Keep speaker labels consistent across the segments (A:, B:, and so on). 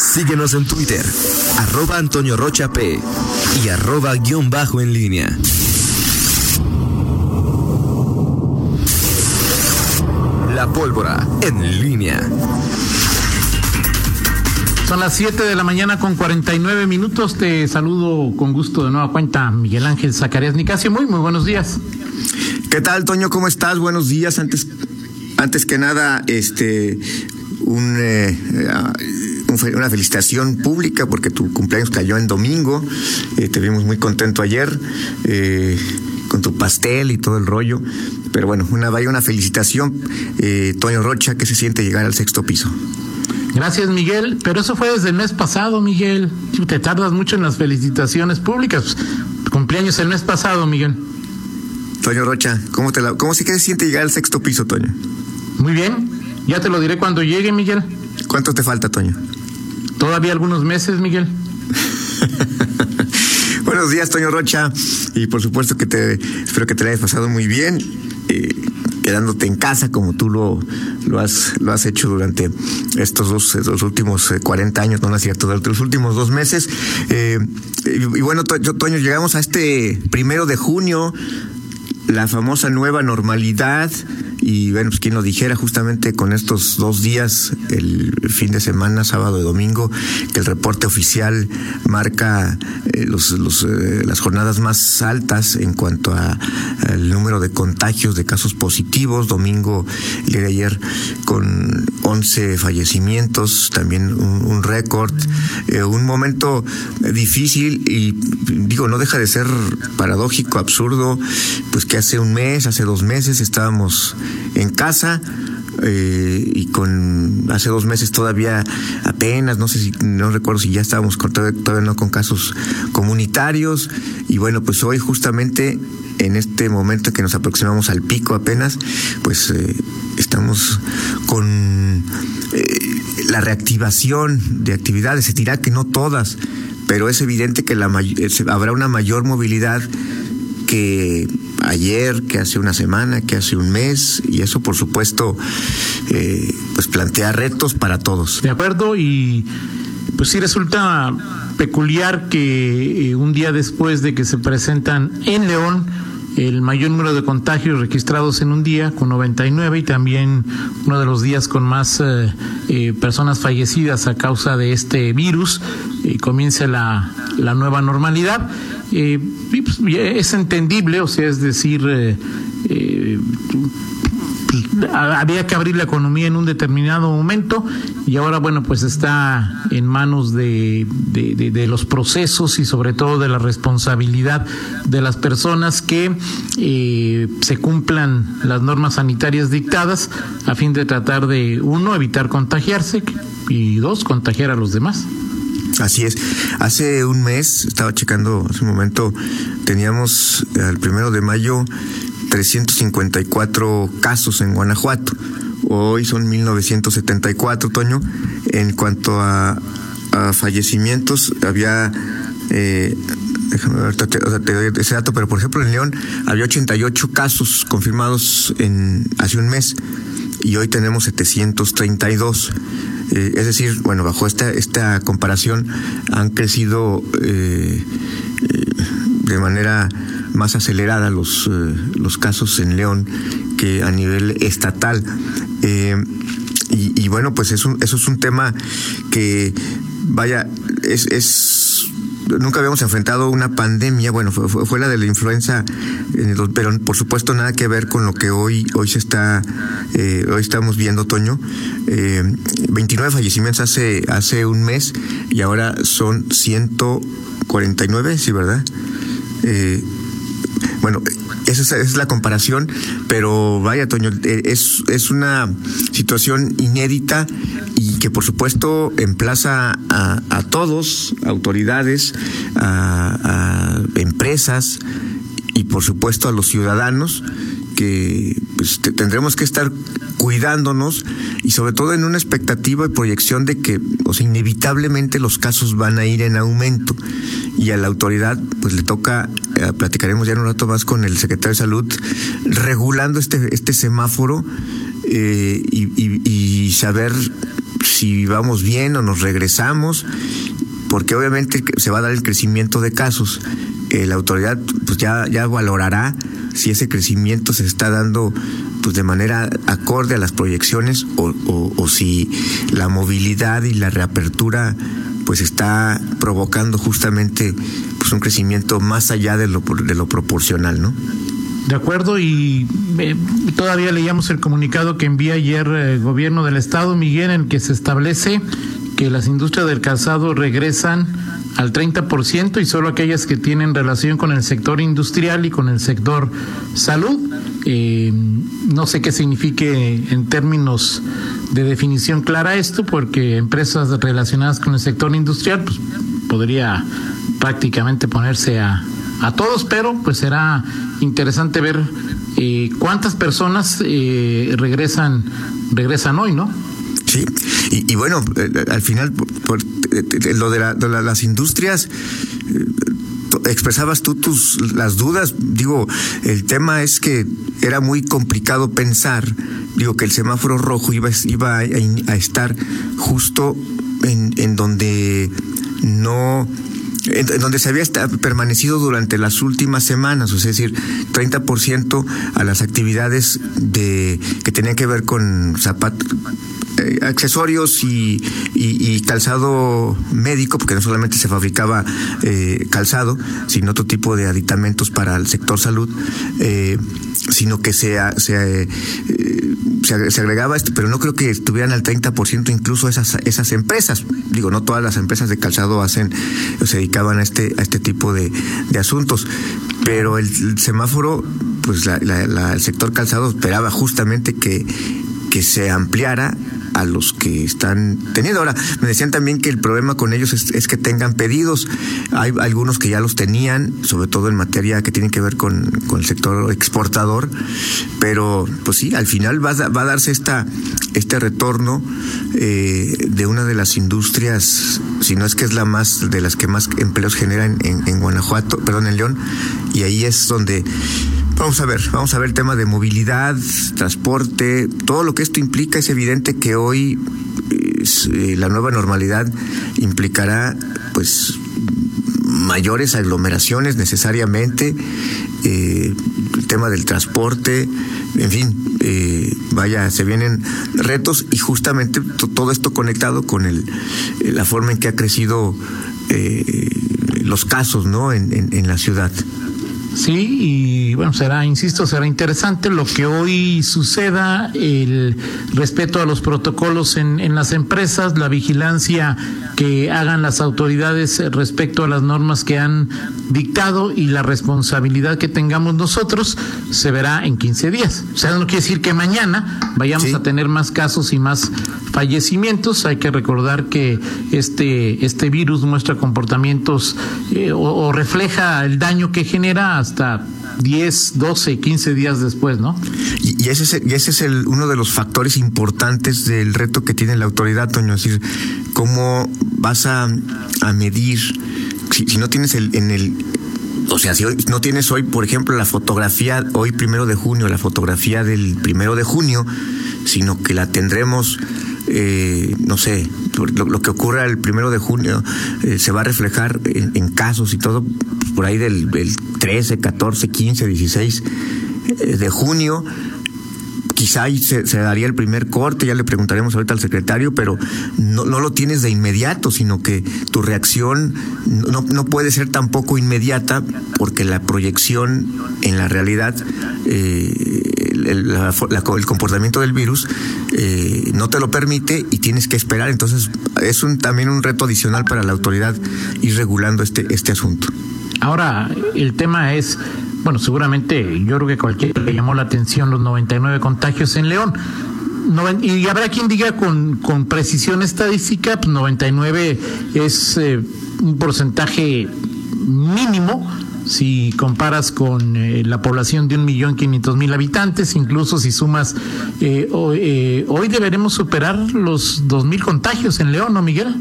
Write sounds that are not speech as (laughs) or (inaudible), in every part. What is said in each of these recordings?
A: Síguenos en Twitter, arroba Antonio Rocha P y arroba guion bajo en línea. La pólvora en línea.
B: Son las 7 de la mañana con 49 minutos. Te saludo con gusto de nueva cuenta, Miguel Ángel Zacarías Nicasio. Muy, muy buenos días.
C: ¿Qué tal, Toño? ¿Cómo estás? Buenos días. Antes, antes que nada, este, un, eh, una felicitación pública porque tu cumpleaños cayó en domingo. Eh, te vimos muy contento ayer eh, con tu pastel y todo el rollo. Pero bueno, una vaya una felicitación, Toño Rocha, que se siente llegar al sexto piso.
B: Gracias, Miguel. Pero eso fue desde el mes pasado, Miguel. Te tardas mucho en las felicitaciones públicas. Cumpleaños el mes pasado, Miguel.
C: Toño Rocha, ¿cómo, te la, ¿cómo se siente llegar al sexto piso, Toño?
B: Muy bien. Ya te lo diré cuando llegue, Miguel.
C: ¿Cuánto te falta, Toño?
B: Todavía algunos meses, Miguel. (laughs)
C: Buenos días, Toño Rocha. Y por supuesto que te espero que te hayas pasado muy bien. Eh, quedándote en casa como tú lo, lo, has, lo has hecho durante estos dos, últimos 40 eh, años, no, es cierto, durante los últimos dos meses. Eh, y, bueno, Toño, llegamos a este primero de junio, la famosa nueva normalidad y bueno, pues quien lo dijera justamente con estos dos días, el fin de semana, sábado y domingo, que el reporte oficial marca eh, los, eh, las jornadas más altas en cuanto a, al número de contagios de casos positivos. Domingo, el día de ayer, con 11 fallecimientos, también un, récord, eh, un momento difícil y digo, no deja de ser paradójico, absurdo, pues que hace un mes, hace dos meses estábamos en casa. Eh, y con hace dos meses todavía apenas, no sé si, no recuerdo si ya estábamos con, todavía, no con casos comunitarios y bueno, pues hoy justamente en este momento que nos aproximamos al pico apenas, pues eh, estamos con eh, la reactivación de actividades, se dirá que no todas, pero es evidente que la, habrá una mayor movilidad que ayer, que hace una semana, que hace un mes, y eso por supuesto eh, pues plantea retos para todos.
B: De acuerdo, y pues sí resulta peculiar que eh, un día después de que se presentan en León el mayor número de contagios registrados en un día, con 99, y también uno de los días con más eh, personas fallecidas a causa de este virus, y comience la, la nueva normalidad. Eh, pues, es entendible, o sea, es decir, eh, eh, había que abrir la economía en un determinado momento y ahora, bueno, pues está en manos de, de, los procesos y sobre todo de la responsabilidad de las personas que se cumplan las normas sanitarias dictadas a fin de tratar de, uno, evitar contagiarse y dos, contagiar a los demás.
C: Así es. Hace un mes, estaba checando hace un momento, teníamos el primero de mayo 354 casos en Guanajuato. Hoy son 1974, Toño. En cuanto a, fallecimientos, había. Eh, déjame ver, te, doy ese dato, pero por ejemplo en León había 88 casos confirmados en hace un mes y hoy tenemos 732. Eh, es decir, bueno, bajo esta, esta comparación han crecido eh, eh, de manera más acelerada los, los casos en León que a nivel estatal. Y, bueno, pues eso, eso es un tema que, vaya, es, es nunca habíamos enfrentado una pandemia, bueno, fue, fue, la de la influenza, pero por supuesto nada que ver con lo que hoy, hoy se está, eh, hoy estamos viendo, Toño. Eh, 29 fallecimientos hace, hace un mes y ahora son 149, sí, ¿verdad? Eh, bueno, esa es, la comparación, pero vaya, Toño, eh, es, es una situación inédita y que por supuesto emplaza a, todos, autoridades, a, empresas y por supuesto a los ciudadanos que pues, tendremos que estar cuidándonos y sobre todo en una expectativa y proyección de que inevitablemente los casos van a ir en aumento y a la autoridad pues le toca, eh, platicaremos ya en un rato más con el secretario de salud, regulando este, este semáforo eh, y, saber si vamos bien o nos regresamos, porque obviamente se va a dar el crecimiento de casos. Eh, la autoridad pues ya, ya valorará si ese crecimiento se está dando pues de manera acorde a las proyecciones o, o, si la movilidad y la reapertura pues está provocando justamente pues un crecimiento más allá de lo, de lo proporcional, ¿no?
B: De acuerdo, y eh, todavía leíamos el comunicado que envía ayer el gobierno del estado, Miguel, en que se establece que las industrias del calzado regresan al 30% y solo aquellas que tienen relación con el sector industrial y con el sector salud. Eh, no sé qué signifique en términos de definición clara esto, porque empresas relacionadas con el sector industrial pues, podría prácticamente ponerse a, a todos, pero pues será interesante ver eh, cuántas personas eh, regresan regresan hoy, ¿no?
C: Sí, y, bueno, eh, al final, por, lo de, las industrias, expresabas tú tus las dudas. Digo, el tema es que era muy complicado pensar, digo, que el semáforo rojo iba, iba a, estar justo en, en donde no en donde se había permanecido durante las últimas semanas, es decir, 30% a las actividades de que tenían que ver con zapatos eh, accesorios y, calzado médico, porque no solamente se fabricaba eh, calzado, sino otro tipo de aditamentos para el sector salud, eh, sino que se, se, se, agregaba esto, pero no creo que estuvieran al 30% incluso esas, esas empresas. Digo, no todas las empresas de calzado hacen, se dedicaban a este, a este tipo de, asuntos, pero el, semáforo, pues el sector calzado esperaba justamente que, que se ampliara a los que están teniendo. Ahora, me decían también que el problema con ellos es, que tengan pedidos. Hay algunos que ya los tenían, sobre todo en materia que tiene que ver con, el sector exportador, pero pues sí, al final va a, va a darse esta, este retorno eh, de una de las industrias, si no es que es la más, de las que más empleos generan en, en Guanajuato, perdón, en León, y ahí es donde Vamos a ver, vamos a ver el tema de movilidad, transporte, todo lo que esto implica. Es evidente que hoy eh, la nueva normalidad implicará, pues, mayores aglomeraciones necesariamente, eh, el tema del transporte, en fin, eh, vaya, se vienen retos y justamente todo esto conectado con el, la forma en que ha crecido los casos, ¿no? en la ciudad.
B: Sí, y bueno, será, insisto, será interesante lo que hoy suceda, el respeto a los protocolos en, en las empresas, la vigilancia que hagan las autoridades respecto a las normas que han dictado y la responsabilidad que tengamos nosotros se verá en 15 días. O sea, no quiere decir que mañana vayamos a tener más casos y más fallecimientos. Hay que recordar que este, este virus muestra comportamientos eh, o refleja el daño que genera hasta 10, 12, 15 días después, ¿no?
C: Y, ese es, y ese es el, uno de los factores importantes del reto que tiene la autoridad, Toño, es decir, cómo vas a, medir, si, no tienes el, en el, o sea, si no tienes hoy, por ejemplo, la fotografía, hoy primero de junio, la fotografía del primero de junio, sino que la tendremos eh, no sé, lo, que ocurra el primero de junio eh, se va a reflejar en, casos y todo por ahí del, 13, 14, 15, 16 de junio quizá se, se, daría el primer corte, ya le preguntaremos ahorita al secretario, pero no, lo tienes de inmediato, sino que tu reacción no, no, puede ser tampoco inmediata porque la proyección en la realidad eh, el, comportamiento del virus eh, no te lo permite y tienes que esperar. Entonces es un, también un reto adicional para la autoridad ir regulando este, este asunto.
B: Ahora, el tema es, bueno, seguramente yo creo que cualquiera le llamó la atención los 99 contagios en León. y habrá quien diga con, con precisión estadística, pues 99 es eh, un porcentaje mínimo, si comparas con eh, la población de un millón quinientos mil habitantes, incluso si sumas, eh, eh, hoy, deberemos superar los dos mil contagios en León, ¿no, Miguel?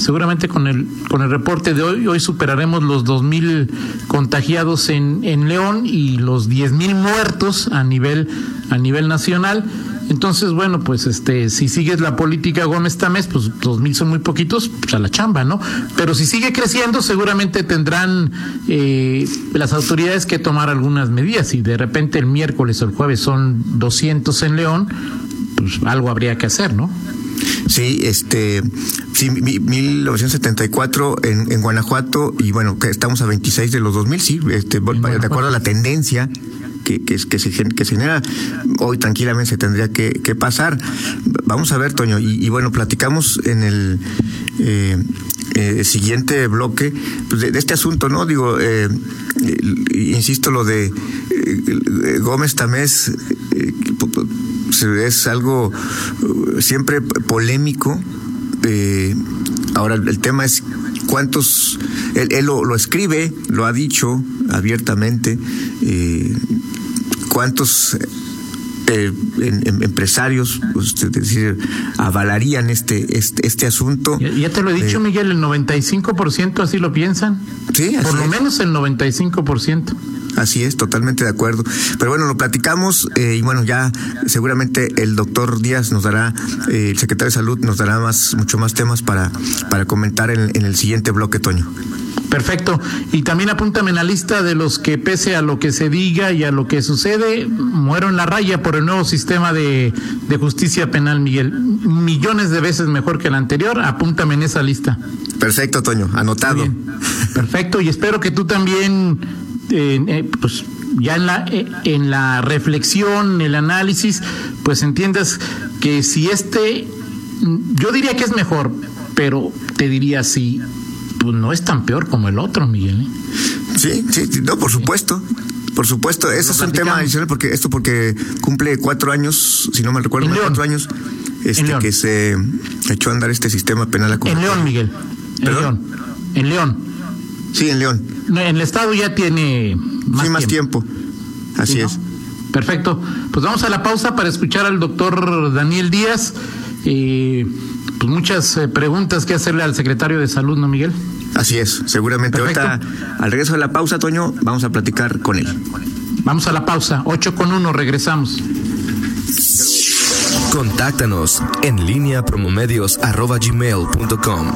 B: Seguramente con el, con el reporte de hoy, hoy superaremos los dos mil contagiados en, en León y los diez mil muertos a nivel, a nivel nacional. Entonces, bueno, pues este, si sigues la política Gómez Tamés, pues dos mil son muy poquitos, pues a la chamba, ¿no? Pero si sigue creciendo, seguramente tendrán eh, las autoridades que tomar algunas medidas. Y de repente el miércoles o el jueves son 200 en León, pues algo habría que hacer, ¿no?
C: Sí, este, sí, 1974 en, en Guanajuato y bueno, que estamos a 26 de los 2000, sí, este, de acuerdo a la tendencia que, que, que, se, que se genera hoy tranquilamente se tendría que, que pasar. Vamos a ver, Toño, y, y bueno, platicamos en el eh, eh, siguiente bloque pues de, de, este asunto, ¿no? Digo, eh, insisto, lo de Gómez Tamés es algo siempre polémico. ahora, el tema es cuántos, él, él lo, lo, escribe, lo ha dicho abiertamente, eh, cuántos eh, en, en, empresarios, pues, es decir, avalarían este, este, este asunto.
B: Ya, ya, te lo he dicho, eh, Miguel, el 95% así lo piensan.
C: Sí,
B: Por lo es. menos el 95%.
C: Así es, totalmente de acuerdo. Pero bueno, lo platicamos eh, y bueno, ya seguramente el doctor Díaz nos dará, eh, el secretario de Salud nos dará más, mucho más temas para, para comentar en, en el siguiente bloque, Toño.
B: Perfecto. Y también apúntame en la lista de los que pese a lo que se diga y a lo que sucede, muero en la raya por el nuevo sistema de, de justicia penal, Miguel. Millones de veces mejor que el anterior. Apúntame en esa lista.
C: Perfecto, Toño. Anotado.
B: Perfecto. Y espero que tú también eh, pues ya en la eh, en la reflexión, el análisis, pues entiendas que si este yo diría que es mejor, pero te diría si pues no es tan peor como el otro, Miguel. ¿eh?
C: Sí, sí, no, por supuesto. Por supuesto, ese es un tema adicional porque esto porque cumple cuatro años, si no me recuerdo, cuatro años, este que se echó a andar este sistema penal
B: En León, Miguel. En. León. En León.
C: Sí, en León.
B: En el estado ya tiene más,
C: sí, más tiempo. tiempo. Así ¿Sí, es.
B: ¿no? Perfecto. Pues vamos a la pausa para escuchar al doctor Daniel Díaz. Eh, pues muchas eh, preguntas que hacerle al secretario de Salud, ¿no, Miguel?
C: Así es, seguramente. Perfecto. Ahorita, al regreso de la pausa, Toño, vamos a platicar con él.
B: Vamos a la pausa, 8 con 1, regresamos.
A: Contáctanos en línea promomedios arroba gmail.com.